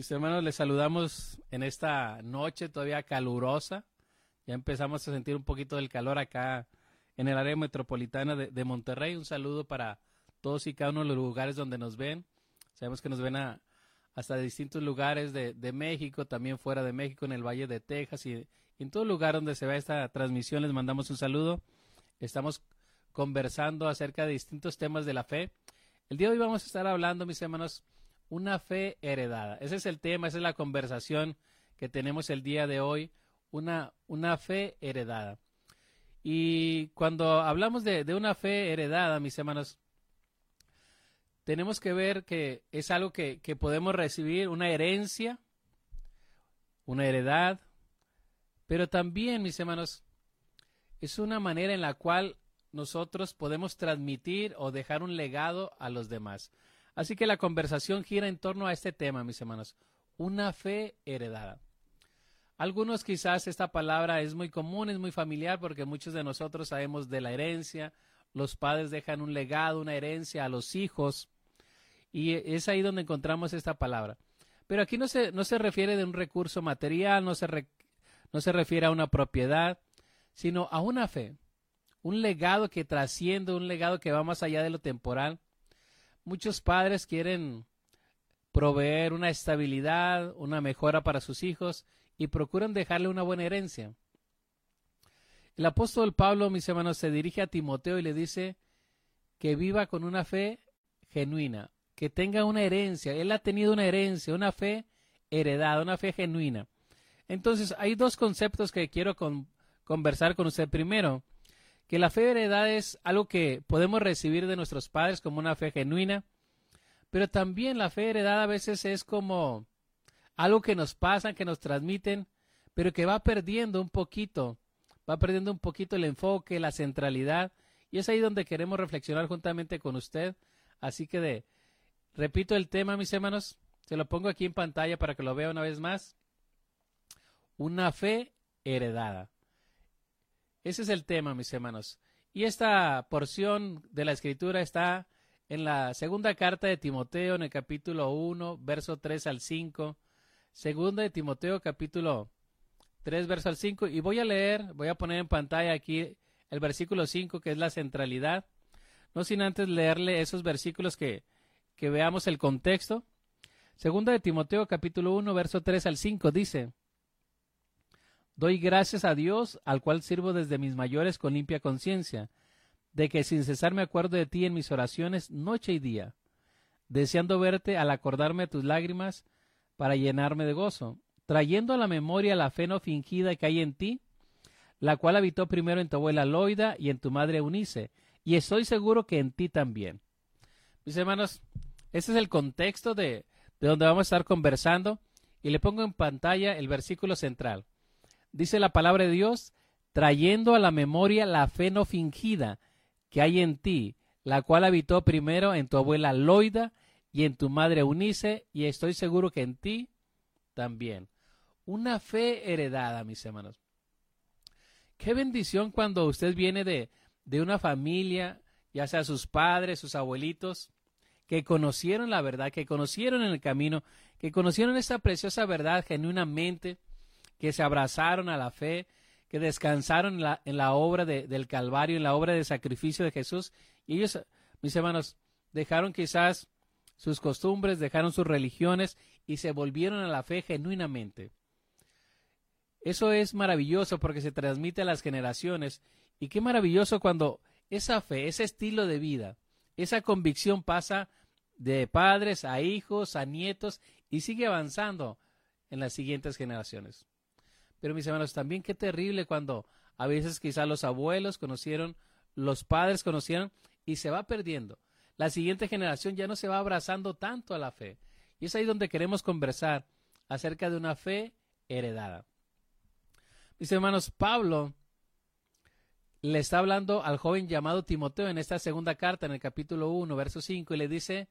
Mis hermanos, les saludamos en esta noche todavía calurosa. Ya empezamos a sentir un poquito del calor acá en el área metropolitana de, Monterrey. Un saludo para todos y cada uno de los lugares donde nos ven. Sabemos que nos ven hasta de distintos lugares de, México, también fuera de México, en el Valle de Texas y, en todo lugar donde se vea esta transmisión les mandamos un saludo. Estamos conversando acerca de distintos temas de la fe. El día de hoy vamos a estar hablando, mis hermanos, una fe heredada. Ese es el tema, esa es la conversación que tenemos el día de hoy, una, una fe heredada. Y cuando hablamos de, una fe heredada, mis hermanos, tenemos que ver que es algo que, que podemos recibir, una herencia, una heredad, pero también, mis hermanos, es una manera en la cual nosotros podemos transmitir o dejar un legado a los demás. Así que la conversación gira en torno a este tema, mis hermanos, una fe heredada. Algunos quizás esta palabra es muy común, es muy familiar porque muchos de nosotros sabemos de la herencia, los padres dejan un legado, una herencia a los hijos. Y es ahí donde encontramos esta palabra. Pero aquí no se, no se refiere de un recurso material, no se, no se refiere a una propiedad, sino a una fe, un legado que trasciende, un legado que va más allá de lo temporal Muchos padres quieren proveer una estabilidad, una mejora para sus hijos y procuran dejarle una buena herencia. El apóstol Pablo, mis hermanos, se dirige a Timoteo y le dice que viva con una fe genuina, que tenga una herencia. Él ha tenido una herencia, una fe heredada, una fe genuina. Entonces, hay dos conceptos que quiero conversar con usted. Primero, que la fe heredada es algo que podemos recibir de nuestros padres como una fe genuina, pero también la fe heredada a veces es como algo que nos pasa, que nos transmiten, pero que va perdiendo un poquito, va perdiendo un poquito el enfoque, la centralidad, y es ahí donde queremos reflexionar juntamente con usted. Así que de, repito el tema, mis hermanos, se lo pongo aquí en pantalla para que lo vea una vez más. Una fe heredada. Ese es el tema, mis hermanos. Y esta porción de la escritura está en la segunda carta de Timoteo, en el capítulo 1, verso 3 al 5. Segunda de Timoteo, capítulo 3, verso al 5. Y voy a leer, voy a poner en pantalla aquí el versículo 5, que es la centralidad. No sin antes leerle esos versículos que, que veamos el contexto. Segunda de Timoteo, capítulo 1, verso 3 al 5, dice. Doy gracias a Dios, al cual sirvo desde mis mayores con limpia conciencia, de que sin cesar me acuerdo de ti en mis oraciones noche y día, deseando verte al acordarme de tus lágrimas para llenarme de gozo, trayendo a la memoria la fe no fingida que hay en ti, la cual habitó primero en tu abuela Loida y en tu madre Eunice, y estoy seguro que en ti también. Mis hermanos, ese es el contexto de, de donde vamos a estar conversando, y le pongo en pantalla el versículo central dice la palabra de Dios, trayendo a la memoria la fe no fingida que hay en ti, la cual habitó primero en tu abuela Loida y en tu madre Unice, y estoy seguro que en ti también. Una fe heredada, mis hermanos. Qué bendición cuando usted viene de, de una familia, ya sea sus padres, sus abuelitos, que conocieron la verdad, que conocieron en el camino, que conocieron esa preciosa verdad genuinamente, que se abrazaron a la fe, que descansaron en la, obra del Calvario, en la obra de sacrificio de Jesús. Y ellos, mis hermanos, dejaron quizás sus costumbres, dejaron sus religiones y se volvieron a la fe genuinamente. Eso es maravilloso porque se transmite a las generaciones. Y qué maravilloso cuando esa fe, ese estilo de vida, esa convicción pasa de padres a hijos, a nietos y sigue avanzando en las siguientes generaciones. Pero mis hermanos, también qué terrible cuando a veces quizás los abuelos conocieron, los padres conocieron y se va perdiendo. La siguiente generación ya no se va abrazando tanto a la fe. Y es ahí donde queremos conversar acerca de una fe heredada. Mis hermanos, Pablo le está hablando al joven llamado Timoteo en esta segunda carta, en el capítulo 1, verso 5, y le dice,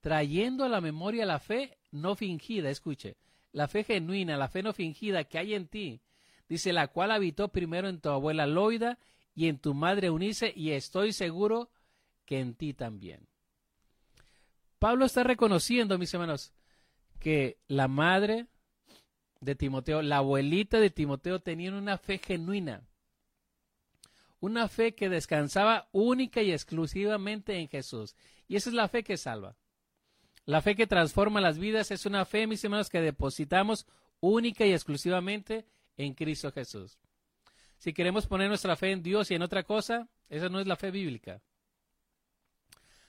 trayendo a la memoria la fe no fingida, escuche, la fe genuina, la fe no fingida que hay en ti, dice, la cual habitó primero en tu abuela Loida y en tu madre Unice, y estoy seguro que en ti también. Pablo está reconociendo, mis hermanos, que la madre de Timoteo, la abuelita de Timoteo, tenían una fe genuina. Una fe que descansaba única y exclusivamente en Jesús. Y esa es la fe que salva. La fe que transforma las vidas es una fe, mis hermanos, que depositamos única y exclusivamente en Cristo Jesús. Si queremos poner nuestra fe en Dios y en otra cosa, esa no es la fe bíblica.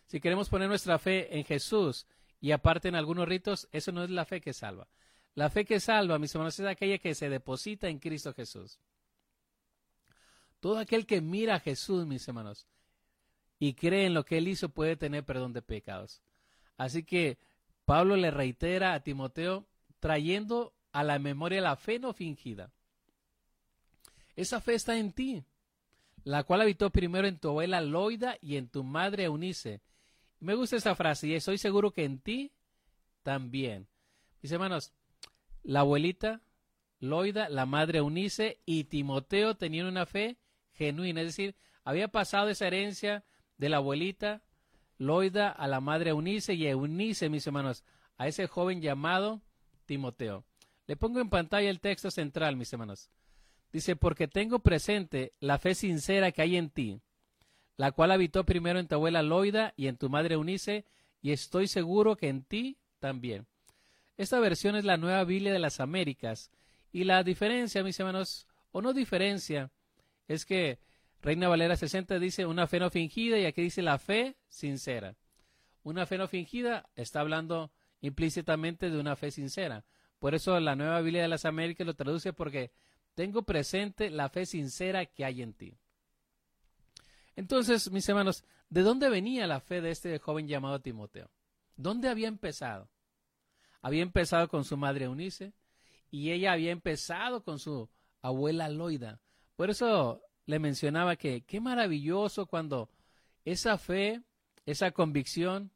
Si queremos poner nuestra fe en Jesús y aparte en algunos ritos, eso no es la fe que salva. La fe que salva, mis hermanos, es aquella que se deposita en Cristo Jesús. Todo aquel que mira a Jesús, mis hermanos, y cree en lo que él hizo puede tener perdón de pecados. Así que Pablo le reitera a Timoteo trayendo a la memoria la fe no fingida. Esa fe está en ti, la cual habitó primero en tu abuela Loida y en tu madre Eunice. Me gusta esa frase y estoy seguro que en ti también. Mis hermanos, la abuelita Loida, la madre Eunice y Timoteo tenían una fe genuina, es decir, había pasado esa herencia de la abuelita Loida a la madre Eunice y Eunice, mis hermanos, a ese joven llamado Timoteo. Le pongo en pantalla el texto central, mis hermanos. Dice, porque tengo presente la fe sincera que hay en ti, la cual habitó primero en tu abuela Loida y en tu madre Eunice, y estoy seguro que en ti también. Esta versión es la nueva Biblia de las Américas, y la diferencia, mis hermanos, o no diferencia, es que Reina Valera 60 dice una fe no fingida y aquí dice la fe sincera. Una fe no fingida está hablando implícitamente de una fe sincera. Por eso la nueva Biblia de las Américas lo traduce porque tengo presente la fe sincera que hay en ti. Entonces, mis hermanos, ¿de dónde venía la fe de este joven llamado Timoteo? ¿Dónde había empezado? Había empezado con su madre Eunice y ella había empezado con su abuela Loida. Por eso le mencionaba que qué maravilloso cuando esa fe, esa convicción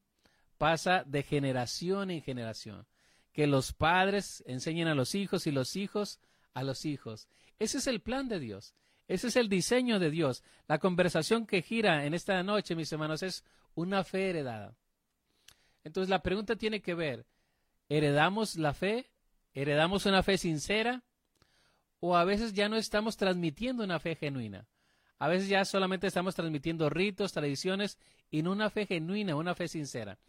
pasa de generación en generación. Que los padres enseñen a los hijos y los hijos a los hijos. Ese es el plan de Dios. Ese es el diseño de Dios. La conversación que gira en esta noche, mis hermanos, es una fe heredada. Entonces la pregunta tiene que ver, ¿heredamos la fe? ¿Heredamos una fe sincera? O a veces ya no estamos transmitiendo una fe genuina. A veces ya solamente estamos transmitiendo ritos, tradiciones y no una fe genuina, una fe sincera.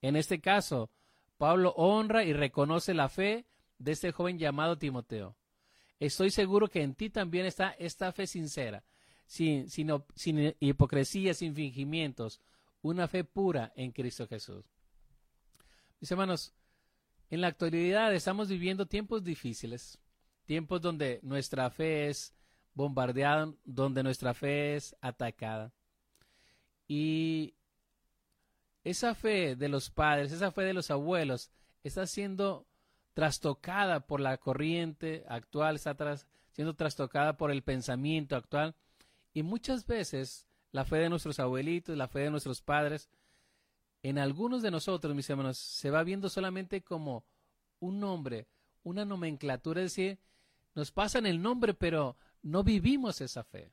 En este caso, Pablo honra y reconoce la fe de este joven llamado Timoteo. Estoy seguro que en ti también está esta fe sincera, sin, sin, sin hipocresía, sin fingimientos, una fe pura en Cristo Jesús. Mis hermanos, en la actualidad estamos viviendo tiempos difíciles tiempos donde nuestra fe es bombardeada, donde nuestra fe es atacada. Y esa fe de los padres, esa fe de los abuelos, está siendo trastocada por la corriente actual, está siendo trastocada por el pensamiento actual. Y muchas veces la fe de nuestros abuelitos, la fe de nuestros padres, en algunos de nosotros, mis hermanos, se va viendo solamente como un nombre, una nomenclatura, es decir, nos pasan el nombre, pero no vivimos esa fe.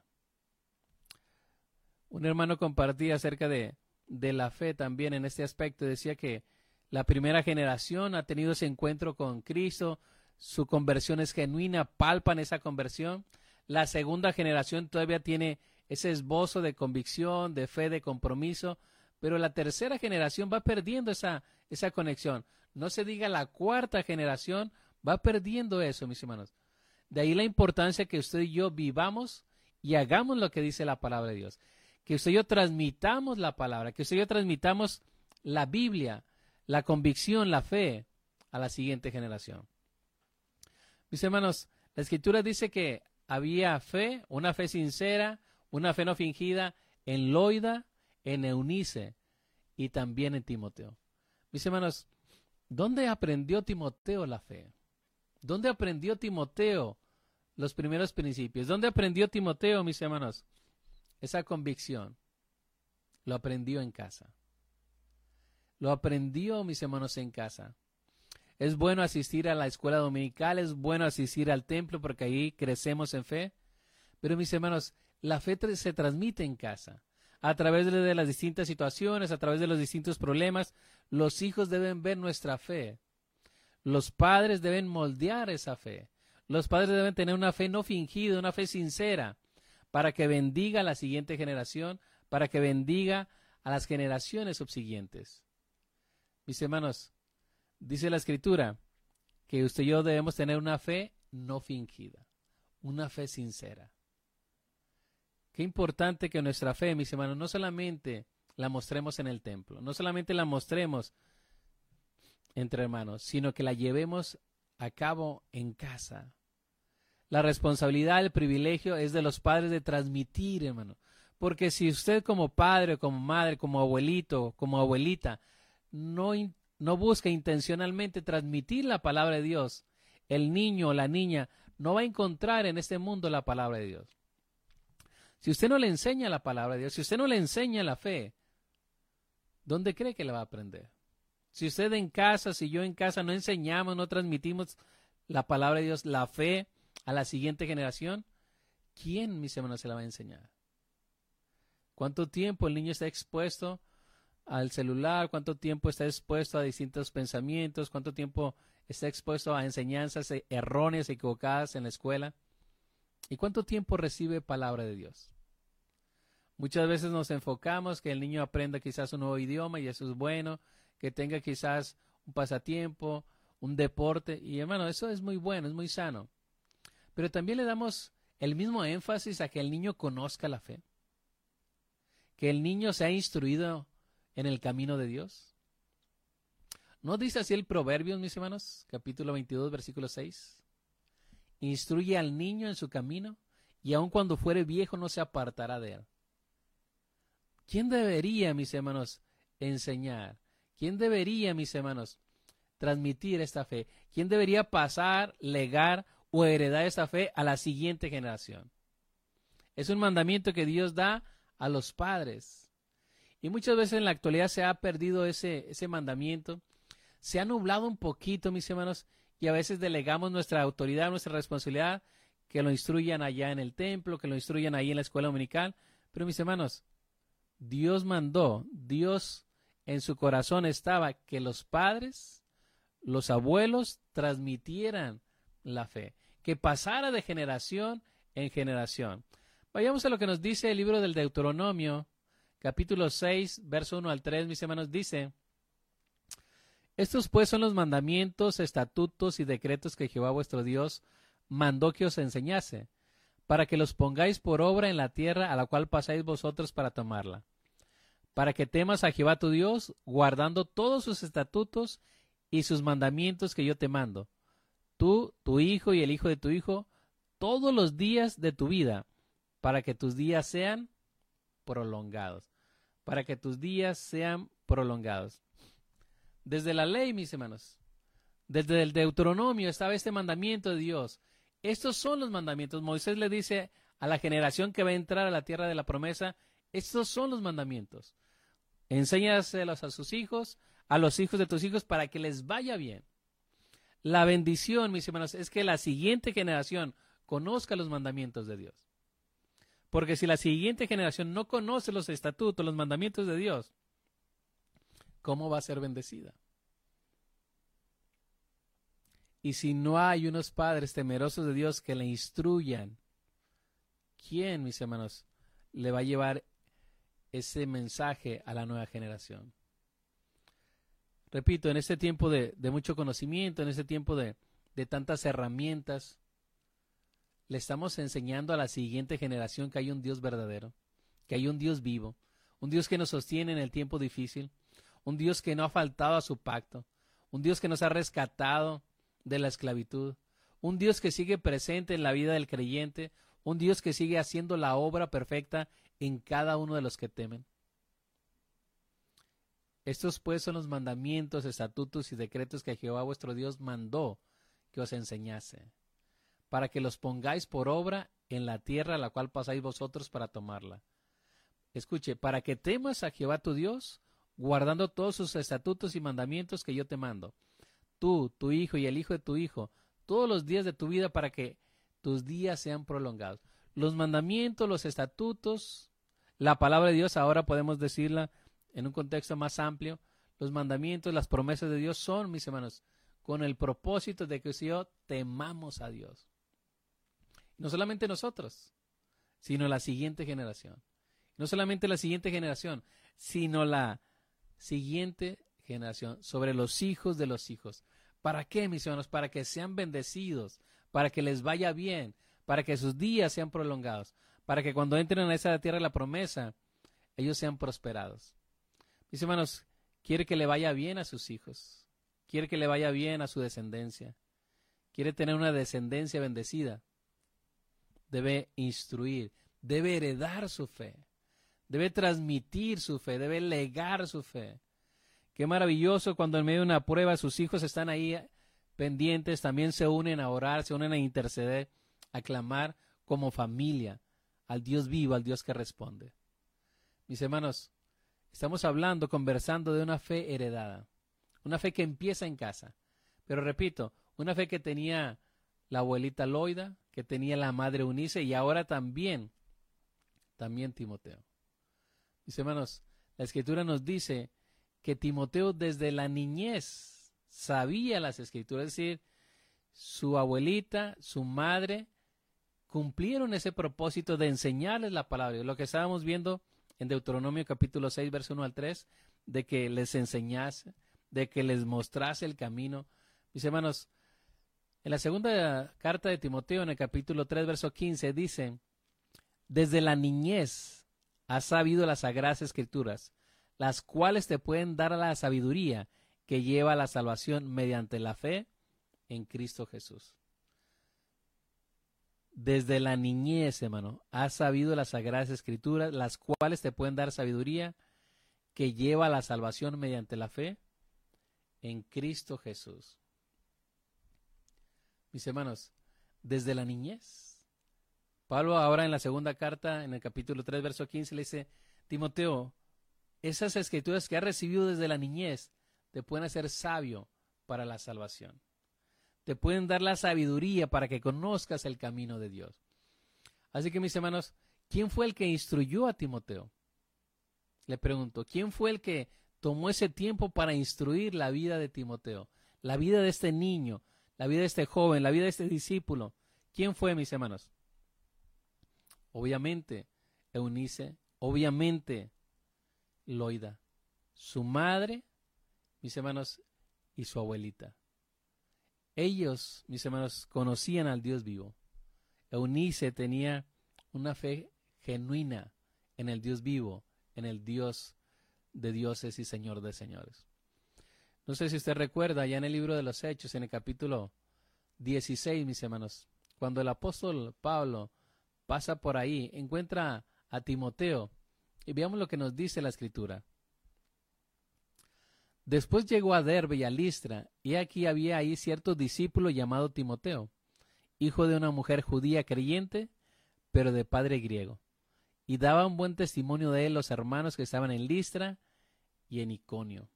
Un hermano compartía acerca de, de la fe también en este aspecto. Decía que la primera generación ha tenido ese encuentro con Cristo, su conversión es genuina, palpan esa conversión. La segunda generación todavía tiene ese esbozo de convicción, de fe, de compromiso, pero la tercera generación va perdiendo esa, esa conexión. No se diga la cuarta generación, va perdiendo eso, mis hermanos. De ahí la importancia que usted y yo vivamos y hagamos lo que dice la palabra de Dios. Que usted y yo transmitamos la palabra, que usted y yo transmitamos la Biblia, la convicción, la fe a la siguiente generación. Mis hermanos, la escritura dice que había fe, una fe sincera, una fe no fingida en Loida, en Eunice y también en Timoteo. Mis hermanos, ¿dónde aprendió Timoteo la fe? ¿Dónde aprendió Timoteo los primeros principios? ¿Dónde aprendió Timoteo, mis hermanos? Esa convicción. Lo aprendió en casa. Lo aprendió, mis hermanos, en casa. Es bueno asistir a la escuela dominical, es bueno asistir al templo porque ahí crecemos en fe. Pero, mis hermanos, la fe se transmite en casa. A través de las distintas situaciones, a través de los distintos problemas, los hijos deben ver nuestra fe Los padres deben moldear esa fe. Los padres deben tener una fe no fingida, una fe sincera, para que bendiga a la siguiente generación, para que bendiga a las generaciones subsiguientes. Mis hermanos, dice la escritura que usted y yo debemos tener una fe no fingida, una fe sincera. Qué importante que nuestra fe, mis hermanos, no solamente la mostremos en el templo, no solamente la mostremos entre hermanos, sino que la llevemos a cabo en casa. La responsabilidad, el privilegio es de los padres de transmitir, hermano. Porque si usted como padre, como madre, como abuelito, como abuelita, no, no busca intencionalmente transmitir la palabra de Dios, el niño o la niña no va a encontrar en este mundo la palabra de Dios. Si usted no le enseña la palabra de Dios, si usted no le enseña la fe, ¿dónde cree que la va a aprender? Si usted en casa, si yo en casa no enseñamos, no transmitimos la palabra de Dios, la fe a la siguiente generación, ¿quién, mis hermanos, se la va a enseñar? ¿Cuánto tiempo el niño está expuesto al celular? ¿Cuánto tiempo está expuesto a distintos pensamientos? ¿Cuánto tiempo está expuesto a enseñanzas erróneas, equivocadas en la escuela? ¿Y cuánto tiempo recibe palabra de Dios? Muchas veces nos enfocamos que el niño aprenda quizás un nuevo idioma y eso es bueno, que tenga quizás un pasatiempo, un deporte. Y hermano, eso es muy bueno, es muy sano. Pero también le damos el mismo énfasis a que el niño conozca la fe. Que el niño sea instruido en el camino de Dios. ¿No dice así el Proverbios, mis hermanos? Capítulo 22, versículo 6. Instruye al niño en su camino y aun cuando fuere viejo no se apartará de él. ¿Quién debería, mis hermanos, enseñar? ¿Quién debería, mis hermanos, transmitir esta fe? ¿Quién debería pasar, legar o heredar esta fe a la siguiente generación? Es un mandamiento que Dios da a los padres. Y muchas veces en la actualidad se ha perdido ese, ese mandamiento. Se ha nublado un poquito, mis hermanos, y a veces delegamos nuestra autoridad, nuestra responsabilidad, que lo instruyan allá en el templo, que lo instruyan ahí en la escuela dominical. Pero mis hermanos, Dios mandó, Dios en su corazón estaba que los padres, los abuelos transmitieran la fe, que pasara de generación en generación. Vayamos a lo que nos dice el libro del Deuteronomio, capítulo 6, verso 1 al 3, mis hermanos, dice, Estos pues son los mandamientos, estatutos y decretos que Jehová vuestro Dios mandó que os enseñase, para que los pongáis por obra en la tierra a la cual pasáis vosotros para tomarla para que temas a Jehová tu Dios, guardando todos sus estatutos y sus mandamientos que yo te mando, tú, tu hijo y el hijo de tu hijo, todos los días de tu vida, para que tus días sean prolongados, para que tus días sean prolongados. Desde la ley, mis hermanos, desde el Deuteronomio estaba este mandamiento de Dios. Estos son los mandamientos. Moisés le dice a la generación que va a entrar a la tierra de la promesa, estos son los mandamientos. Enséñaselos a sus hijos, a los hijos de tus hijos, para que les vaya bien. La bendición, mis hermanos, es que la siguiente generación conozca los mandamientos de Dios. Porque si la siguiente generación no conoce los estatutos, los mandamientos de Dios, ¿cómo va a ser bendecida? Y si no hay unos padres temerosos de Dios que le instruyan, ¿quién, mis hermanos, le va a llevar ese mensaje a la nueva generación. Repito, en este tiempo de, mucho conocimiento, en este tiempo de, de tantas herramientas, le estamos enseñando a la siguiente generación que hay un Dios verdadero, que hay un Dios vivo, un Dios que nos sostiene en el tiempo difícil, un Dios que no ha faltado a su pacto, un Dios que nos ha rescatado de la esclavitud, un Dios que sigue presente en la vida del creyente, un Dios que sigue haciendo la obra perfecta en cada uno de los que temen. Estos pues son los mandamientos, estatutos y decretos que Jehová vuestro Dios mandó que os enseñase, para que los pongáis por obra en la tierra a la cual pasáis vosotros para tomarla. Escuche, para que temas a Jehová tu Dios, guardando todos sus estatutos y mandamientos que yo te mando, tú, tu hijo y el hijo de tu hijo, todos los días de tu vida para que tus días sean prolongados los mandamientos, los estatutos, la palabra de Dios, ahora podemos decirla en un contexto más amplio, los mandamientos, las promesas de Dios son, mis hermanos, con el propósito de que yo temamos a Dios. No solamente nosotros, sino la siguiente generación. No solamente la siguiente generación, sino la siguiente generación, sobre los hijos de los hijos. ¿Para qué, mis hermanos? Para que sean bendecidos, para que les vaya bien, para que sus días sean prolongados, para que cuando entren a esa tierra de la promesa, ellos sean prosperados. Mis hermanos, quiere que le vaya bien a sus hijos, quiere que le vaya bien a su descendencia, quiere tener una descendencia bendecida. Debe instruir, debe heredar su fe, debe transmitir su fe, debe legar su fe. Qué maravilloso cuando en medio de una prueba sus hijos están ahí pendientes, también se unen a orar, se unen a interceder, a clamar como familia al Dios vivo, al Dios que responde. Mis hermanos, estamos hablando, conversando de una fe heredada, una fe que empieza en casa. Pero repito, una fe que tenía la abuelita Loida, que tenía la madre Unice y ahora también, también Timoteo. Mis hermanos, la escritura nos dice que Timoteo desde la niñez sabía las escrituras, es decir, su abuelita, su madre, cumplieron ese propósito de enseñarles la palabra. Lo que estábamos viendo en Deuteronomio capítulo 6, verso 1 al 3, de que les enseñase, de que les mostrase el camino. Mis hermanos, en la segunda carta de Timoteo, en el capítulo 3, verso 15, dice, desde la niñez has sabido las sagradas escrituras, las cuales te pueden dar la sabiduría que lleva la salvación mediante la fe en Cristo Jesús. Desde la niñez, hermano, has sabido las sagradas escrituras, las cuales te pueden dar sabiduría que lleva la salvación mediante la fe en Cristo Jesús. Mis hermanos, desde la niñez. Pablo ahora en la segunda carta, en el capítulo 3, verso 15, le dice, Timoteo, esas escrituras que has recibido desde la niñez te pueden hacer sabio para la salvación. Te pueden dar la sabiduría para que conozcas el camino de Dios. Así que mis hermanos, ¿quién fue el que instruyó a Timoteo? Le pregunto, ¿quién fue el que tomó ese tiempo para instruir la vida de Timoteo? La vida de este niño, la vida de este joven, la vida de este discípulo. ¿Quién fue, mis hermanos? Obviamente, Eunice, obviamente, Loida, su madre, mis hermanos, y su abuelita. Ellos, mis hermanos, conocían al Dios vivo. Eunice tenía una fe genuina en el Dios vivo, en el Dios de dioses y Señor de señores. No sé si usted recuerda, ya en el libro de los Hechos, en el capítulo 16, mis hermanos, cuando el apóstol Pablo pasa por ahí, encuentra a Timoteo, y veamos lo que nos dice la escritura. Después llegó a Derbe y a Listra, y aquí había ahí cierto discípulo llamado Timoteo, hijo de una mujer judía creyente, pero de padre griego, y daban buen testimonio de él los hermanos que estaban en Listra y en Iconio.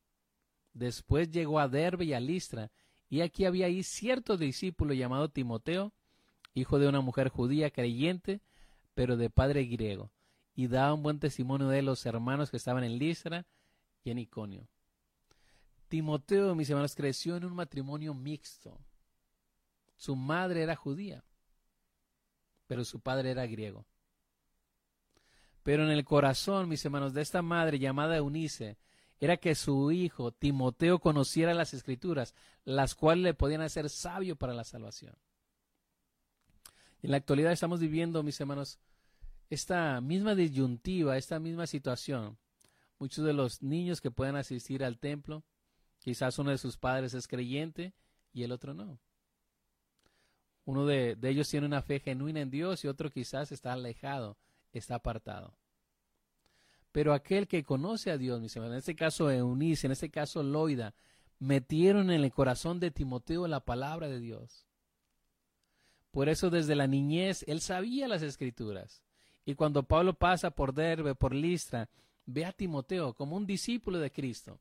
Después llegó a Derbe y a Listra, y aquí había ahí cierto discípulo llamado Timoteo, hijo de una mujer judía creyente, pero de padre griego, y daba un buen testimonio de los hermanos que estaban en Listra y en Iconio. Timoteo, mis hermanos, creció en un matrimonio mixto. Su madre era judía, pero su padre era griego. Pero en el corazón, mis hermanos, de esta madre llamada Eunice, era que su hijo Timoteo conociera las escrituras, las cuales le podían hacer sabio para la salvación. En la actualidad estamos viviendo, mis hermanos, esta misma disyuntiva, esta misma situación. Muchos de los niños que pueden asistir al templo, quizás uno de sus padres es creyente y el otro no. Uno de, ellos tiene una fe genuina en Dios y otro quizás está alejado, está apartado. Pero aquel que conoce a Dios, mis hermanos, en este caso Eunice, en este caso Loida, metieron en el corazón de Timoteo la palabra de Dios. Por eso desde la niñez él sabía las escrituras. Y cuando Pablo pasa por Derbe, por Listra, ve a Timoteo como un discípulo de Cristo.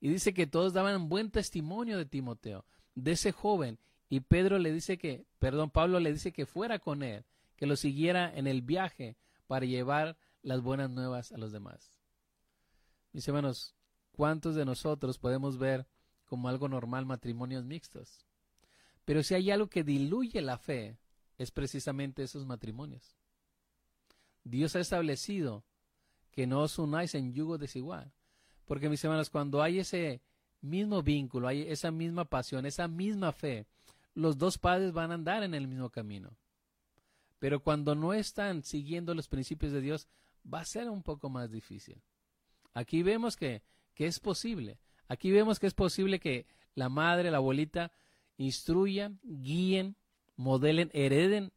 Y dice que todos daban buen testimonio de Timoteo, de ese joven. Y Pedro le dice que, perdón, Pablo le dice que fuera con él, que lo siguiera en el viaje para llevar las buenas nuevas a los demás. Mis hermanos, ¿cuántos de nosotros podemos ver como algo normal matrimonios mixtos. Pero si hay algo que diluye la fe, es precisamente esos matrimonios. Dios ha establecido que no os unáis en yugo desigual. Porque mis hermanos, cuando hay ese mismo vínculo, hay esa misma pasión, esa misma fe, los dos padres van a andar en el mismo camino. Pero cuando no están siguiendo los principios de Dios, va a ser un poco más difícil. Aquí vemos que, que es posible. Aquí vemos que es posible que la madre, la abuelita, instruyan, guíen, modelen, hereden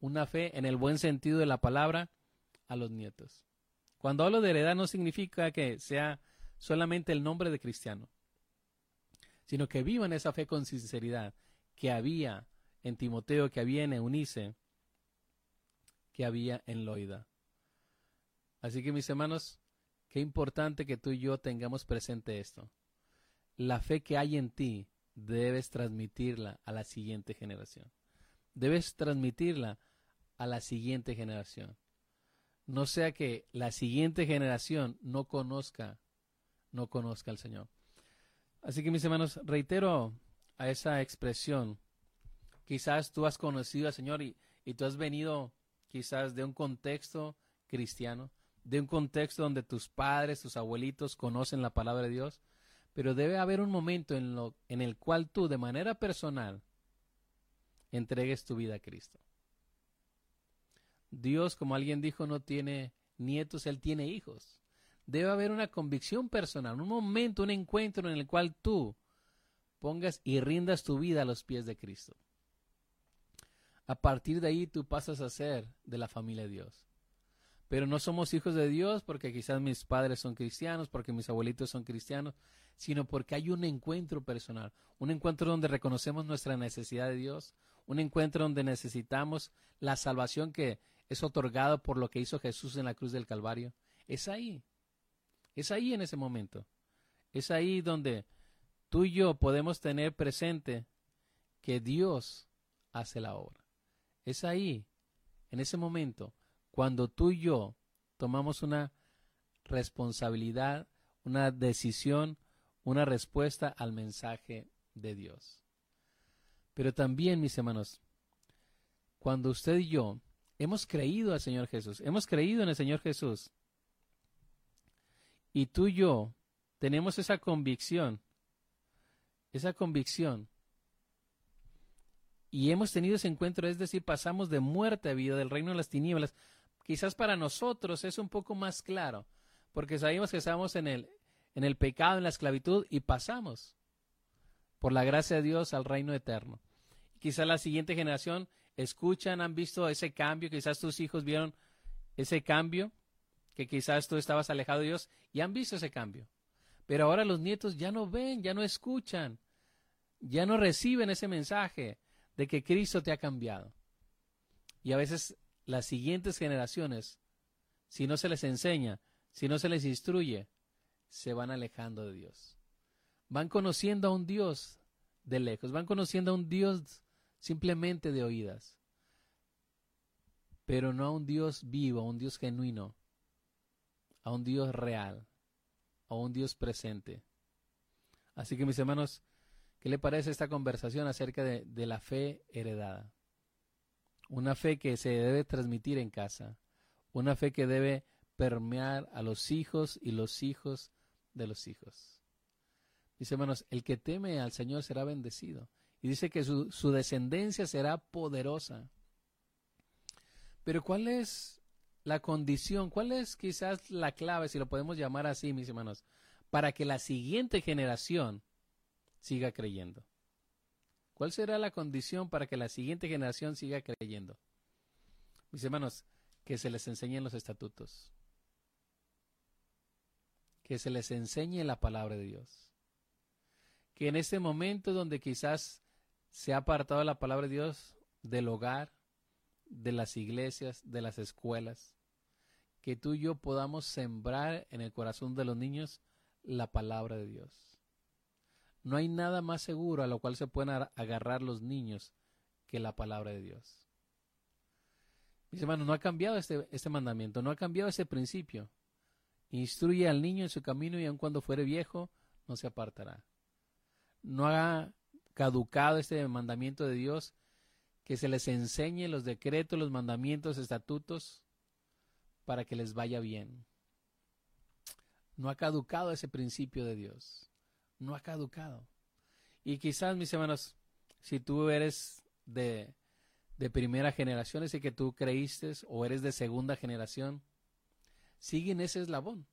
una fe en el buen sentido de la palabra a los nietos. Cuando hablo de heredad no significa que sea solamente el nombre de cristiano, sino que vivan esa fe con sinceridad que había en Timoteo, que había en Eunice, que había en Loida. Así que mis hermanos, qué importante que tú y yo tengamos presente esto. La fe que hay en ti debes transmitirla a la siguiente generación. Debes transmitirla a la siguiente generación. No sea que la siguiente generación no conozca, no conozca al Señor. Así que mis hermanos, reitero a esa expresión. Quizás tú has conocido al Señor y, y tú has venido quizás de un contexto cristiano, de un contexto donde tus padres, tus abuelitos conocen la palabra de Dios, pero debe haber un momento en, lo, en el cual tú de manera personal entregues tu vida a Cristo. Dios, como alguien dijo, no tiene nietos, Él tiene hijos. Debe haber una convicción personal, un momento, un encuentro en el cual tú pongas y rindas tu vida a los pies de Cristo. A partir de ahí tú pasas a ser de la familia de Dios. Pero no somos hijos de Dios porque quizás mis padres son cristianos, porque mis abuelitos son cristianos, sino porque hay un encuentro personal, un encuentro donde reconocemos nuestra necesidad de Dios, un encuentro donde necesitamos la salvación que es otorgada por lo que hizo Jesús en la cruz del Calvario. Es ahí, es ahí en ese momento, es ahí donde tú y yo podemos tener presente que Dios hace la obra. Es ahí, en ese momento, cuando tú y yo tomamos una responsabilidad, una decisión, una respuesta al mensaje de Dios. Pero también, mis hermanos, cuando usted y yo hemos creído al Señor Jesús, hemos creído en el Señor Jesús, y tú y yo tenemos esa convicción, esa convicción y hemos tenido ese encuentro, es decir, pasamos de muerte a vida, del reino de las tinieblas. Quizás para nosotros es un poco más claro, porque sabemos que estamos en el, en el pecado, en la esclavitud, y pasamos, por la gracia de Dios, al reino eterno. Quizás la siguiente generación escuchan, han visto ese cambio, quizás tus hijos vieron ese cambio, que quizás tú estabas alejado de Dios, y han visto ese cambio. Pero ahora los nietos ya no ven, ya no escuchan, ya no reciben ese mensaje de que Cristo te ha cambiado. Y a veces las siguientes generaciones, si no se les enseña, si no se les instruye, se van alejando de Dios. Van conociendo a un Dios de lejos, van conociendo a un Dios simplemente de oídas, pero no a un Dios vivo, a un Dios genuino, a un Dios real, a un Dios presente. Así que mis hermanos, ¿Qué le parece esta conversación acerca de, la fe heredada? Una fe que se debe transmitir en casa, una fe que debe permear a los hijos y los hijos de los hijos. Dice, hermanos, el que teme al Señor será bendecido. Y dice que su, su descendencia será poderosa. Pero ¿cuál es la condición? ¿Cuál es quizás la clave, si lo podemos llamar así, mis hermanos, para que la siguiente generación siga creyendo? ¿Cuál será la condición para que la siguiente generación siga creyendo? Mis hermanos, que se les enseñen los estatutos, que se les enseñe la palabra de Dios, que en este momento donde quizás se ha apartado la palabra de Dios del hogar, de las iglesias, de las escuelas, que tú y yo podamos sembrar en el corazón de los niños la palabra de Dios no hay nada más seguro a lo cual se pueden agarrar los niños que la palabra de Dios. Mis hermanos, no ha cambiado este, este mandamiento, no ha cambiado ese principio. Instruye al niño en su camino y aun cuando fuere viejo, no se apartará. no ha caducado este mandamiento de Dios, que se les enseñe los decretos, los mandamientos, estatutos, para que les vaya bien. No ha caducado ese principio de Dios. No ha caducado. Y quizás, mis hermanos, si tú eres de, de primera generación, ese que tú creíste, o eres de segunda generación, sigue en ese eslabón.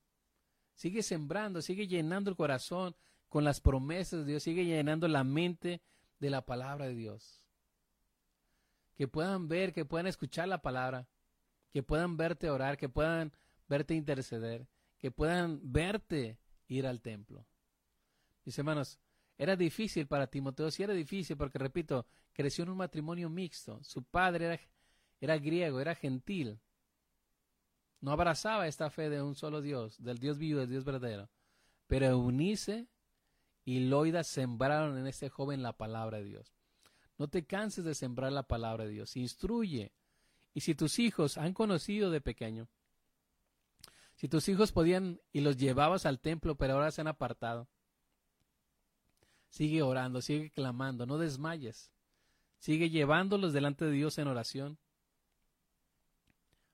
Sigue sembrando, sigue llenando el corazón con las promesas de Dios, sigue llenando la mente de la palabra de Dios. Que puedan ver, que puedan escuchar la palabra, que puedan verte orar, que puedan verte interceder, que puedan verte ir al templo. Mis hermanos, era difícil para Timoteo, sí era difícil porque, repito, creció en un matrimonio mixto. Su padre era, era griego, era gentil. No abrazaba esta fe de un solo Dios, del Dios vivo, del Dios verdadero. Pero Eunice y Loida sembraron en este joven la palabra de Dios. No te canses de sembrar la palabra de Dios. Instruye. Y si tus hijos han conocido de pequeño, si tus hijos podían y los llevabas al templo, pero ahora se han apartado, sigue orando, sigue clamando, no desmayes. Sigue llevándolos delante de Dios en oración.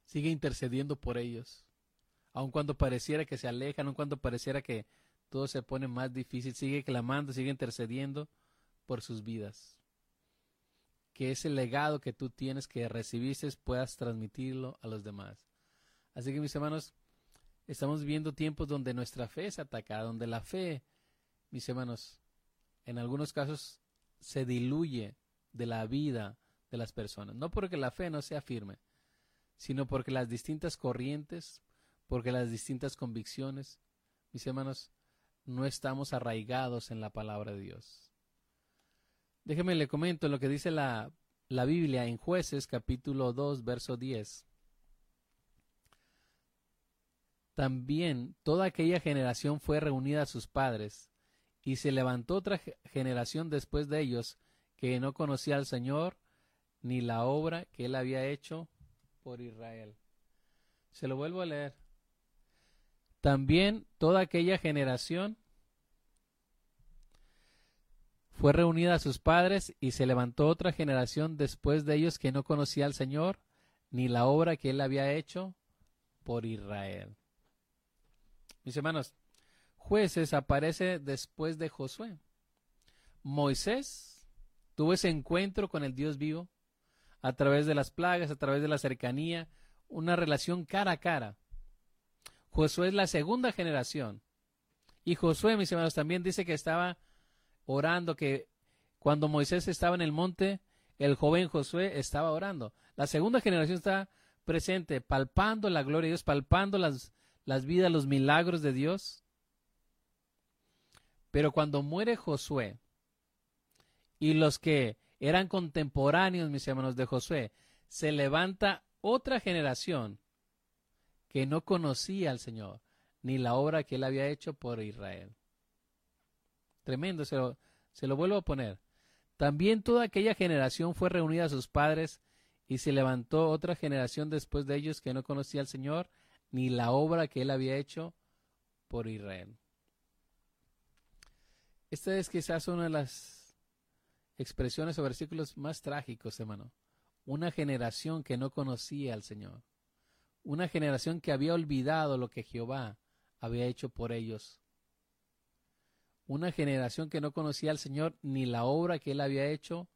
Sigue intercediendo por ellos. Aun cuando pareciera que se alejan, aun cuando pareciera que todo se pone más difícil, sigue clamando, sigue intercediendo por sus vidas. Que ese legado que tú tienes, que recibiste, puedas transmitirlo a los demás. Así que mis hermanos, estamos viendo tiempos donde nuestra fe es atacada, donde la fe, mis hermanos, en algunos casos se diluye de la vida de las personas. No porque la fe no sea firme, sino porque las distintas corrientes, porque las distintas convicciones, mis hermanos, no estamos arraigados en la palabra de Dios. Déjeme le comento lo que dice la, la Biblia en Jueces capítulo 2, verso 10. También toda aquella generación fue reunida a sus padres, y se levantó otra generación después de ellos que no conocía al Señor ni la obra que él había hecho por Israel. Se lo vuelvo a leer. También toda aquella generación fue reunida a sus padres y se levantó otra generación después de ellos que no conocía al Señor ni la obra que él había hecho por Israel. Mis hermanos, jueces aparece después de Josué. Moisés tuvo ese encuentro con el Dios vivo a través de las plagas, a través de la cercanía, una relación cara a cara. Josué es la segunda generación. Y Josué, mis hermanos, también dice que estaba orando, que cuando Moisés estaba en el monte, el joven Josué estaba orando. La segunda generación está presente, palpando la gloria de Dios, palpando las, las vidas, los milagros de Dios. Pero cuando muere Josué y los que eran contemporáneos, mis hermanos, de Josué, se levanta otra generación que no conocía al Señor, ni la obra que él había hecho por Israel. Tremendo, se lo, vuelvo a poner. También toda aquella generación fue reunida a sus padres y se levantó otra generación después de ellos que no conocía al Señor, ni la obra que él había hecho por Israel. Esta es quizás una de las expresiones o versículos más trágicos, hermano. Una generación que no conocía al Señor. Una generación que había olvidado lo que Jehová había hecho por ellos. Una generación que no conocía al Señor ni la obra que él había hecho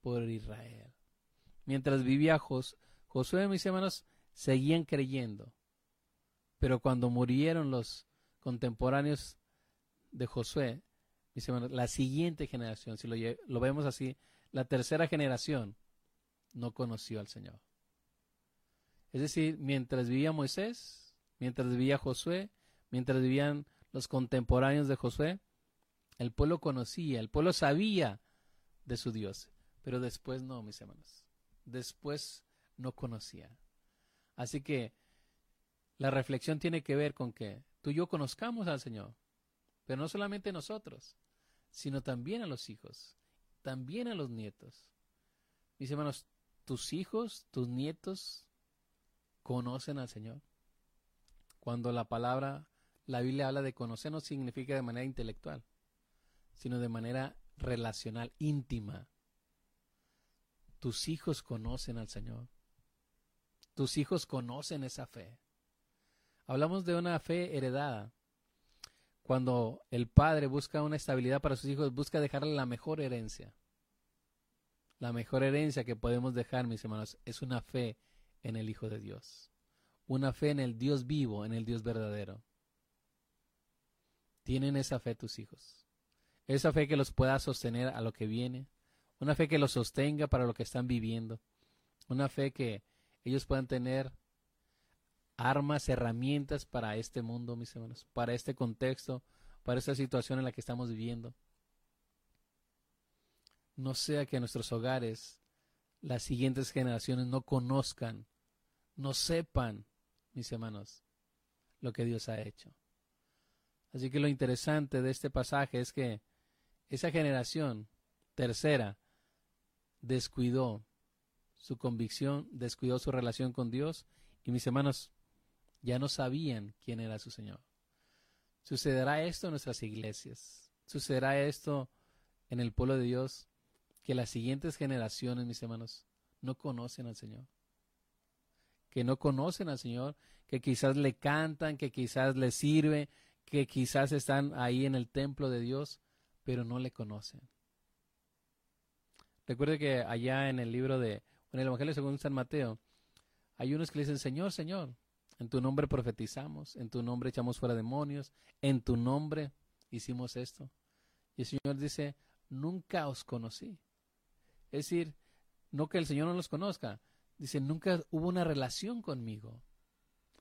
por Israel. Mientras vivía Josué, mis hermanos, seguían creyendo. Pero cuando murieron los contemporáneos de Josué, la siguiente generación, si lo, vemos así, la tercera generación no conoció al Señor. Es decir, mientras vivía Moisés, mientras vivía Josué, mientras vivían los contemporáneos de Josué, el pueblo conocía, el pueblo sabía de su Dios, pero después no, mis hermanos. Después no conocía. Así que la reflexión tiene que ver con que tú y yo conozcamos al Señor, pero no solamente nosotros, sino también a los hijos, también a los nietos. Mis hermanos, tus hijos, tus nietos conocen al Señor. Cuando la palabra, la Biblia habla de conocer, no significa de manera intelectual, sino de manera relacional, íntima. Tus hijos conocen al Señor. Tus hijos conocen esa fe. Hablamos de una fe heredada. Cuando el padre busca una estabilidad para sus hijos, busca dejarle la mejor herencia. La mejor herencia que podemos dejar, mis hermanos, es una fe en el Hijo de Dios. Una fe en el Dios vivo, en el Dios verdadero. Tienen esa fe tus hijos. Esa fe que los pueda sostener a lo que viene. Una fe que los sostenga para lo que están viviendo. Una fe que ellos puedan tener armas, herramientas para este mundo, mis hermanos, para este contexto, para esta situación en la que estamos viviendo. No sea que nuestros hogares, las siguientes generaciones no conozcan, no sepan, mis hermanos, lo que Dios ha hecho. Así que lo interesante de este pasaje es que esa generación tercera descuidó su convicción, descuidó su relación con Dios y mis hermanos ya no sabían quién era su Señor. Sucederá esto en nuestras iglesias. Sucederá esto en el pueblo de Dios, que las siguientes generaciones, mis hermanos, no conocen al Señor. Que no conocen al Señor, que quizás le cantan, que quizás le sirve, que quizás están ahí en el templo de Dios, pero no le conocen. Recuerde que allá en el libro de, en el Evangelio según San Mateo, hay unos que le dicen, Señor, Señor, en tu nombre profetizamos, en tu nombre echamos fuera demonios, en tu nombre hicimos esto. Y el Señor dice, nunca os conocí. Es decir, no que el Señor no los conozca, dice, nunca hubo una relación conmigo.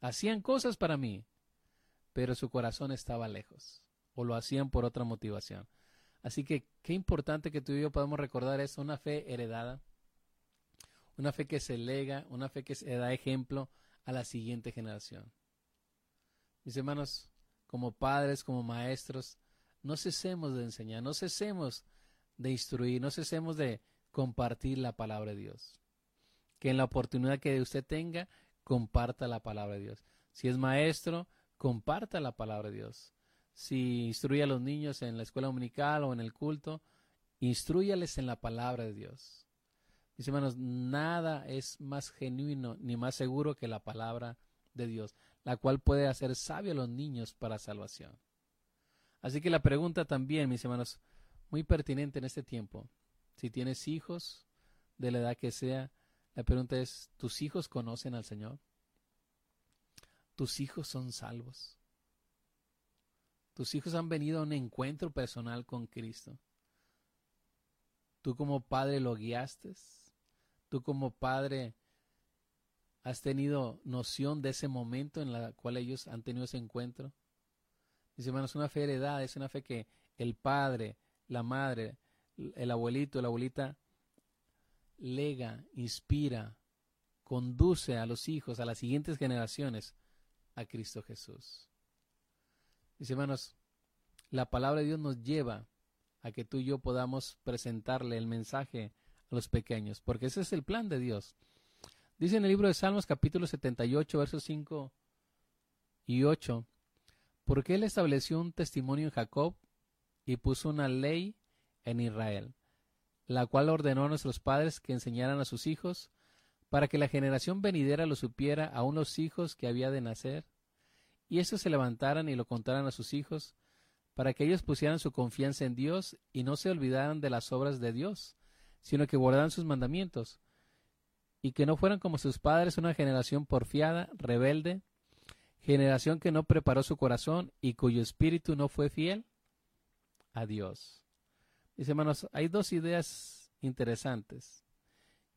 Hacían cosas para mí, pero su corazón estaba lejos, o lo hacían por otra motivación. Así que qué importante que tú y yo podamos recordar eso, una fe heredada, una fe que se lega, una fe que se da ejemplo a la siguiente generación. Mis hermanos, como padres, como maestros, no cesemos de enseñar, no cesemos de instruir, no cesemos de compartir la palabra de Dios. Que en la oportunidad que usted tenga, comparta la palabra de Dios. Si es maestro, comparta la palabra de Dios. Si instruye a los niños en la escuela dominical o en el culto, instruyales en la palabra de Dios. Mis hermanos, nada es más genuino ni más seguro que la palabra de Dios, la cual puede hacer sabio a los niños para salvación. Así que la pregunta también, mis hermanos, muy pertinente en este tiempo. Si tienes hijos, de la edad que sea, la pregunta es, ¿tus hijos conocen al Señor? ¿Tus hijos son salvos? ¿Tus hijos han venido a un encuentro personal con Cristo? ¿Tú como padre lo guiaste? Tú como padre has tenido noción de ese momento en el cual ellos han tenido ese encuentro. Mis hermanos, una fe heredada es una fe que el padre, la madre, el abuelito, la abuelita lega, inspira, conduce a los hijos, a las siguientes generaciones, a Cristo Jesús. Mis hermanos, la palabra de Dios nos lleva a que tú y yo podamos presentarle el mensaje a los pequeños, porque ese es el plan de Dios. Dice en el libro de Salmos capítulo 78, versos 5 y 8, porque Él estableció un testimonio en Jacob y puso una ley en Israel, la cual ordenó a nuestros padres que enseñaran a sus hijos, para que la generación venidera lo supiera aún los hijos que había de nacer, y estos se levantaran y lo contaran a sus hijos, para que ellos pusieran su confianza en Dios y no se olvidaran de las obras de Dios, sino que guardaran sus mandamientos, y que no fueran como sus padres una generación porfiada, rebelde, generación que no preparó su corazón y cuyo espíritu no fue fiel a Dios. Mis hermanos, hay dos ideas interesantes.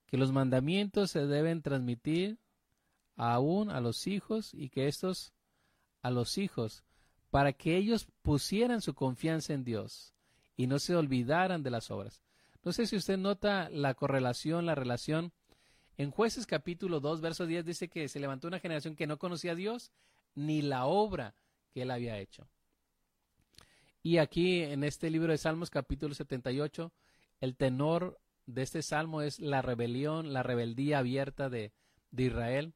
Que los mandamientos se deben transmitir aún a los hijos y que estos a los hijos para que ellos pusieran su confianza en Dios y no se olvidaran de las obras. No sé si usted nota la correlación, la relación. En jueces capítulo 2, verso 10 dice que se levantó una generación que no conocía a Dios ni la obra que él había hecho. Y aquí en este libro de Salmos capítulo 78, el tenor de este salmo es la rebelión, la rebeldía abierta de, de Israel.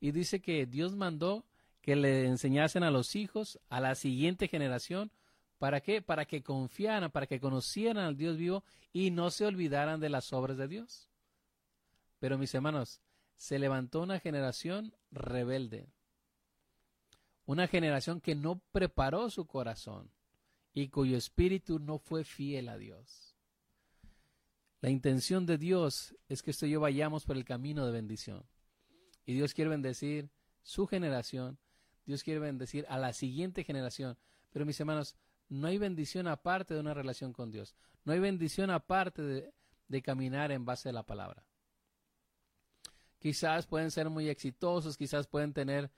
Y dice que Dios mandó que le enseñasen a los hijos, a la siguiente generación, ¿Para qué? Para que confiaran, para que conocieran al Dios vivo y no se olvidaran de las obras de Dios. Pero mis hermanos, se levantó una generación rebelde, una generación que no preparó su corazón y cuyo espíritu no fue fiel a Dios. La intención de Dios es que usted y yo vayamos por el camino de bendición. Y Dios quiere bendecir su generación, Dios quiere bendecir a la siguiente generación. Pero mis hermanos, no hay bendición aparte de una relación con Dios. No hay bendición aparte de, caminar en base a la palabra. Quizás pueden ser muy exitosos, quizás pueden tener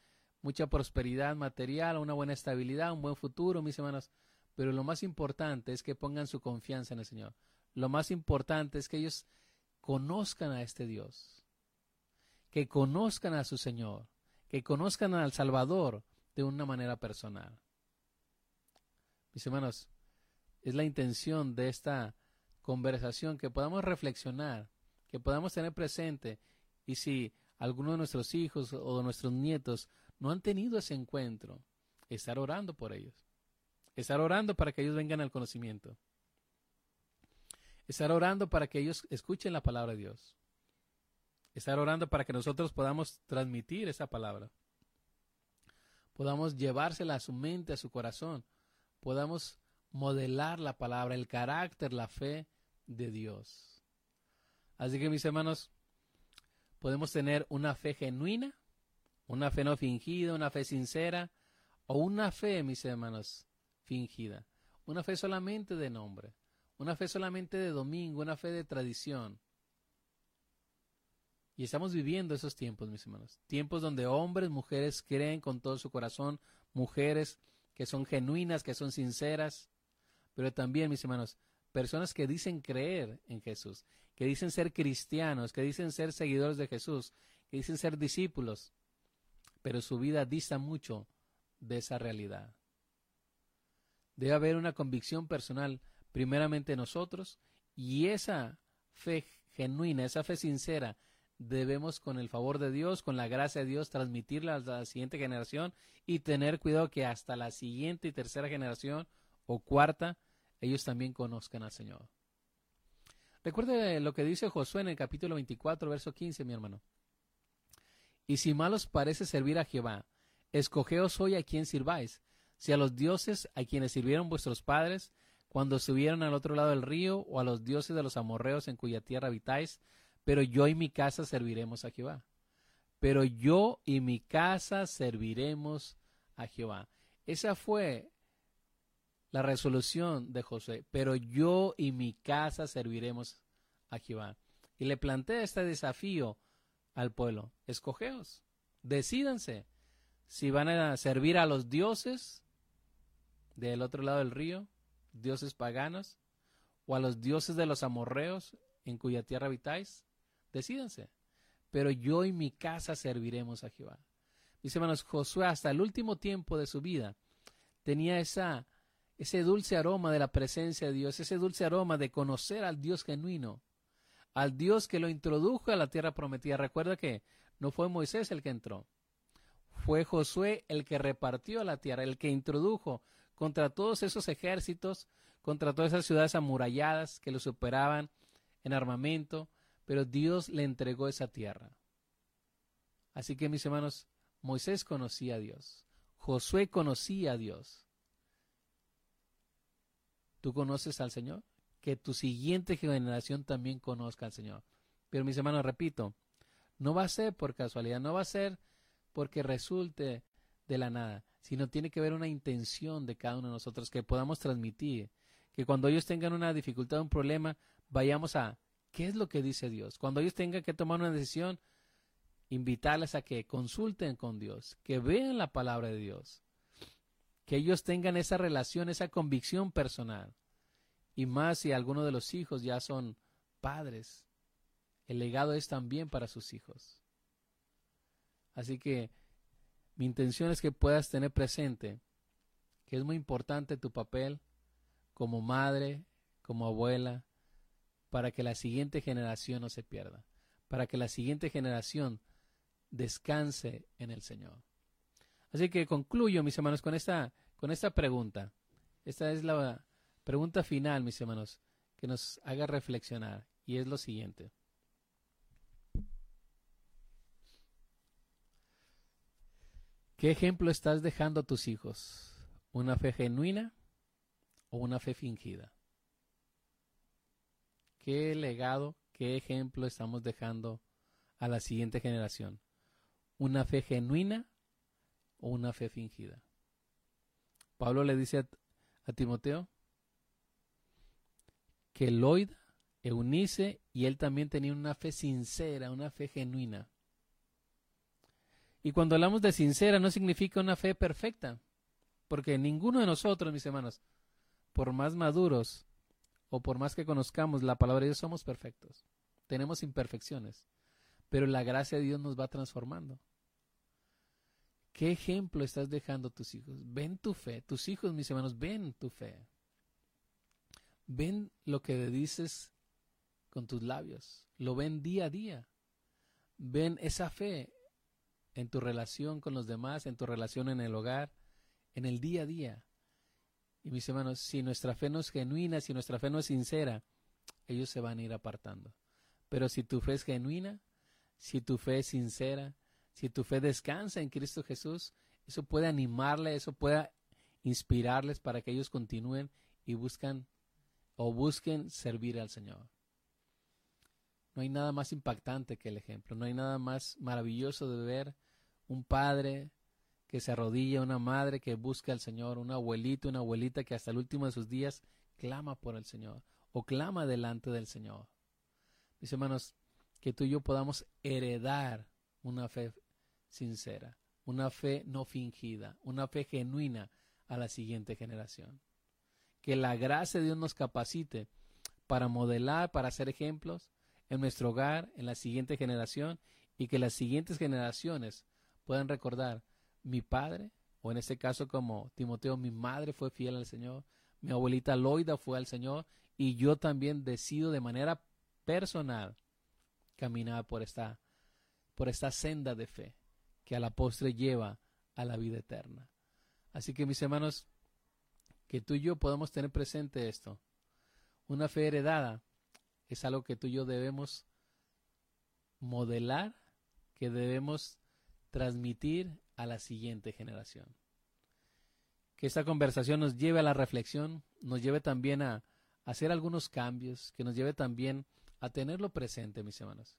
mucha prosperidad material, una buena estabilidad, un buen futuro, mis hermanos. Pero lo más importante es que pongan su confianza en el Señor. Lo más importante es que ellos conozcan a este Dios, que conozcan a su Señor, que conozcan al Salvador de una manera personal. Mis hermanos, es la intención de esta conversación que podamos reflexionar, que podamos tener presente y si alguno de nuestros hijos o de nuestros nietos no han tenido ese encuentro, estar orando por ellos. Estar orando para que ellos vengan al conocimiento. Estar orando para que ellos escuchen la palabra de Dios. Estar orando para que nosotros podamos transmitir esa palabra. Podamos llevársela a su mente, a su corazón. Podamos modelar la palabra, el carácter, la fe de Dios. Así que mis hermanos, podemos tener una fe genuina, una fe no fingida, una fe sincera, o una fe, mis hermanos, fingida. Una fe solamente de nombre, una fe solamente de domingo, una fe de tradición. Y estamos viviendo esos tiempos, mis hermanos. Tiempos donde hombres, mujeres creen con todo su corazón, mujeres que son genuinas, que son sinceras, pero también, mis hermanos, personas que dicen creer en Jesús, que dicen ser cristianos, que dicen ser seguidores de Jesús, que dicen ser discípulos, pero su vida dista mucho de esa realidad. Debe haber una convicción personal, primeramente nosotros, y esa fe genuina, esa fe sincera, debemos con el favor de Dios, con la gracia de Dios, transmitirla a la siguiente generación y tener cuidado que hasta la siguiente y tercera generación o cuarta, ellos también conozcan al Señor. Recuerde lo que dice Josué en el capítulo 24, verso 15, mi hermano. Y si mal os parece servir a Jehová, escogeos hoy a quien sirváis, si a los dioses a quienes sirvieron vuestros padres, cuando subieron al otro lado del río, o a los dioses de los amorreos en cuya tierra habitáis, pero yo y mi casa serviremos a Jehová. Pero yo y mi casa serviremos a Jehová. Esa fue la resolución de José, pero yo y mi casa serviremos a Jehová. Y le plantea este desafío al pueblo, escogeos, decídanse si van a servir a los dioses del otro lado del río, dioses paganos, o a los dioses de los amorreos en cuya tierra habitáis, decídanse. Pero yo y mi casa serviremos a Jehová. Mis hermanos, Josué hasta el último tiempo de su vida tenía esa ese dulce aroma de la presencia de Dios, ese dulce aroma de conocer al Dios genuino, al Dios que lo introdujo a la tierra prometida. Recuerda que no fue Moisés el que entró, fue Josué el que repartió la tierra, el que introdujo contra todos esos ejércitos, contra todas esas ciudades amuralladas que lo superaban en armamento, pero Dios le entregó esa tierra. Así que mis hermanos, Moisés conocía a Dios, Josué conocía a Dios. ¿Tú conoces al Señor? Que tu siguiente generación también conozca al Señor. Pero mis hermanos, repito, no va a ser por casualidad, no va a ser porque resulte de la nada, sino tiene que haber una intención de cada uno de nosotros que podamos transmitir, que cuando ellos tengan una dificultad, un problema, vayamos a qué es lo que dice Dios. Cuando ellos tengan que tomar una decisión, invitarles a que consulten con Dios, que vean la palabra de Dios, que ellos tengan esa relación, esa convicción personal. Y más si algunos de los hijos ya son padres. El legado es también para sus hijos. Así que mi intención es que puedas tener presente que es muy importante tu papel como madre, como abuela, para que la siguiente generación no se pierda, para que la siguiente generación descanse en el Señor. Así que concluyo, mis hermanos, con esta, con esta pregunta. Esta es la pregunta final, mis hermanos, que nos haga reflexionar. Y es lo siguiente. ¿Qué ejemplo estás dejando a tus hijos? ¿Una fe genuina o una fe fingida? ¿Qué legado, qué ejemplo estamos dejando a la siguiente generación? ¿Una fe genuina o una fe fingida? Pablo le dice a, Timoteo que Loida, Eunice y él también tenían una fe sincera, una fe genuina. Y cuando hablamos de sincera no significa una fe perfecta, porque ninguno de nosotros, mis hermanos, por más maduros o por más que conozcamos la palabra de Dios, somos perfectos. Tenemos imperfecciones, pero la gracia de Dios nos va transformando. ¿Qué ejemplo estás dejando a tus hijos? Ven tu fe. Tus hijos, mis hermanos, ven tu fe. Ven lo que dices con tus labios. Lo ven día a día. Ven esa fe en tu relación con los demás, en tu relación en el hogar, en el día a día. Y mis hermanos, si nuestra fe no es genuina, si nuestra fe no es sincera, ellos se van a ir apartando. Pero si tu fe es genuina, si tu fe es sincera, si tu fe descansa en Cristo Jesús, eso puede animarle, eso puede inspirarles para que ellos continúen y buscan o busquen servir al Señor. No hay nada más impactante que el ejemplo, no hay nada más maravilloso de ver un padre que se arrodilla, una madre que busca al Señor, un abuelito, una abuelita que hasta el último de sus días clama por el Señor o clama delante del Señor. Mis hermanos, que tú y yo podamos heredar una fe sincera, una fe no fingida, una fe genuina a la siguiente generación. Que la gracia de Dios nos capacite para modelar, para hacer ejemplos en nuestro hogar, en la siguiente generación, y que las siguientes generaciones puedan recordar, mi padre, o en este caso como Timoteo, mi madre fue fiel al Señor, mi abuelita Loida fue al Señor, y yo también decido de manera personal caminar por esta, por esta senda de fe que a la postre lleva a la vida eterna. Así que mis hermanos, que tú y yo podamos tener presente esto. Una fe heredada es algo que tú y yo debemos modelar, que debemos transmitir a la siguiente generación. Que esta conversación nos lleve a la reflexión, nos lleve también a, hacer algunos cambios, que nos lleve también a tenerlo presente, mis hermanos.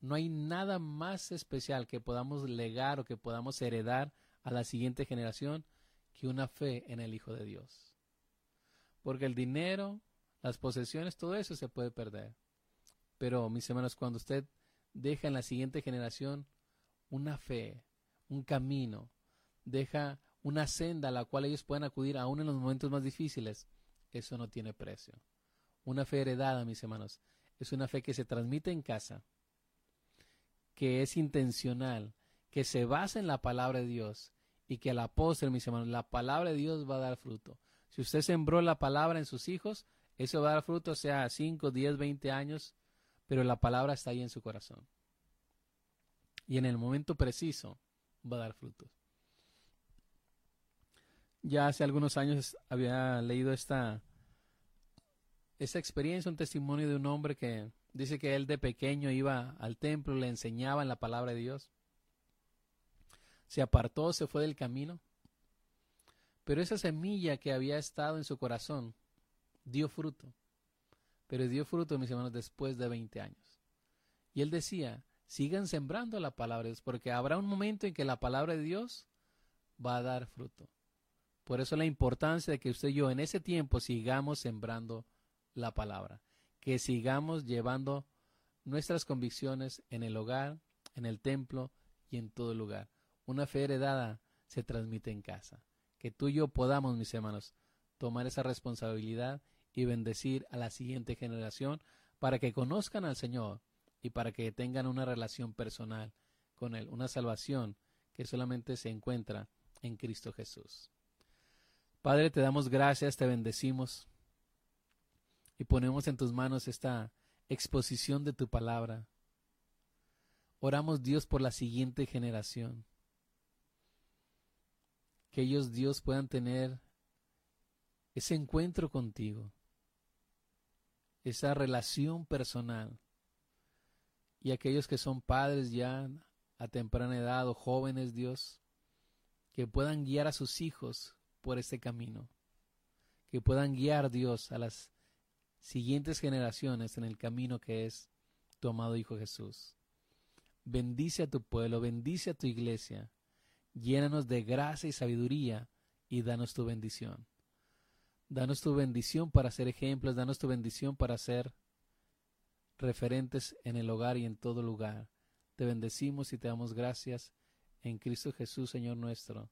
No hay nada más especial que podamos legar o que podamos heredar a la siguiente generación que una fe en el Hijo de Dios. Porque el dinero, las posesiones, todo eso se puede perder. Pero, mis hermanos, cuando usted deja en la siguiente generación una fe, un camino, deja una senda a la cual ellos puedan acudir aún en los momentos más difíciles, eso no tiene precio. Una fe heredada, mis hermanos, es una fe que se transmite en casa, que es intencional, que se basa en la palabra de Dios y que a la postre, mis hermanos, la palabra de Dios va a dar fruto. Si usted sembró la palabra en sus hijos, eso va a dar fruto, sea 5, 10, 20 años, pero la palabra está ahí en su corazón. Y en el momento preciso va a dar frutos. Ya hace algunos años había leído esta, esta experiencia, un testimonio de un hombre que dice que él de pequeño iba al templo, le enseñaban la palabra de Dios. Se apartó, se fue del camino. Pero esa semilla que había estado en su corazón dio fruto. Pero dio fruto, mis hermanos, después de 20 años. Y él decía, sigan sembrando la palabra de Dios, porque habrá un momento en que la palabra de Dios va a dar fruto. Por eso la importancia de que usted y yo en ese tiempo sigamos sembrando la palabra, que sigamos llevando nuestras convicciones en el hogar, en el templo y en todo lugar. Una fe heredada se transmite en casa. Que tú y yo podamos, mis hermanos, tomar esa responsabilidad y bendecir a la siguiente generación para que conozcan al Señor y para que tengan una relación personal con Él, una salvación que solamente se encuentra en Cristo Jesús. Padre, te damos gracias, te bendecimos y ponemos en tus manos esta exposición de tu palabra. Oramos Dios por la siguiente generación. Que ellos, Dios, puedan tener ese encuentro contigo, esa relación personal. Y aquellos que son padres ya a temprana edad o jóvenes, Dios, que puedan guiar a sus hijos por este camino, que puedan guiar, Dios, a las siguientes generaciones en el camino que es tu amado Hijo Jesús. Bendice a tu pueblo, bendice a tu iglesia, llénanos de gracia y sabiduría y danos tu bendición. Danos tu bendición para ser ejemplos, danos tu bendición para ser referentes en el hogar y en todo lugar. Te bendecimos y te damos gracias en Cristo Jesús, Señor nuestro.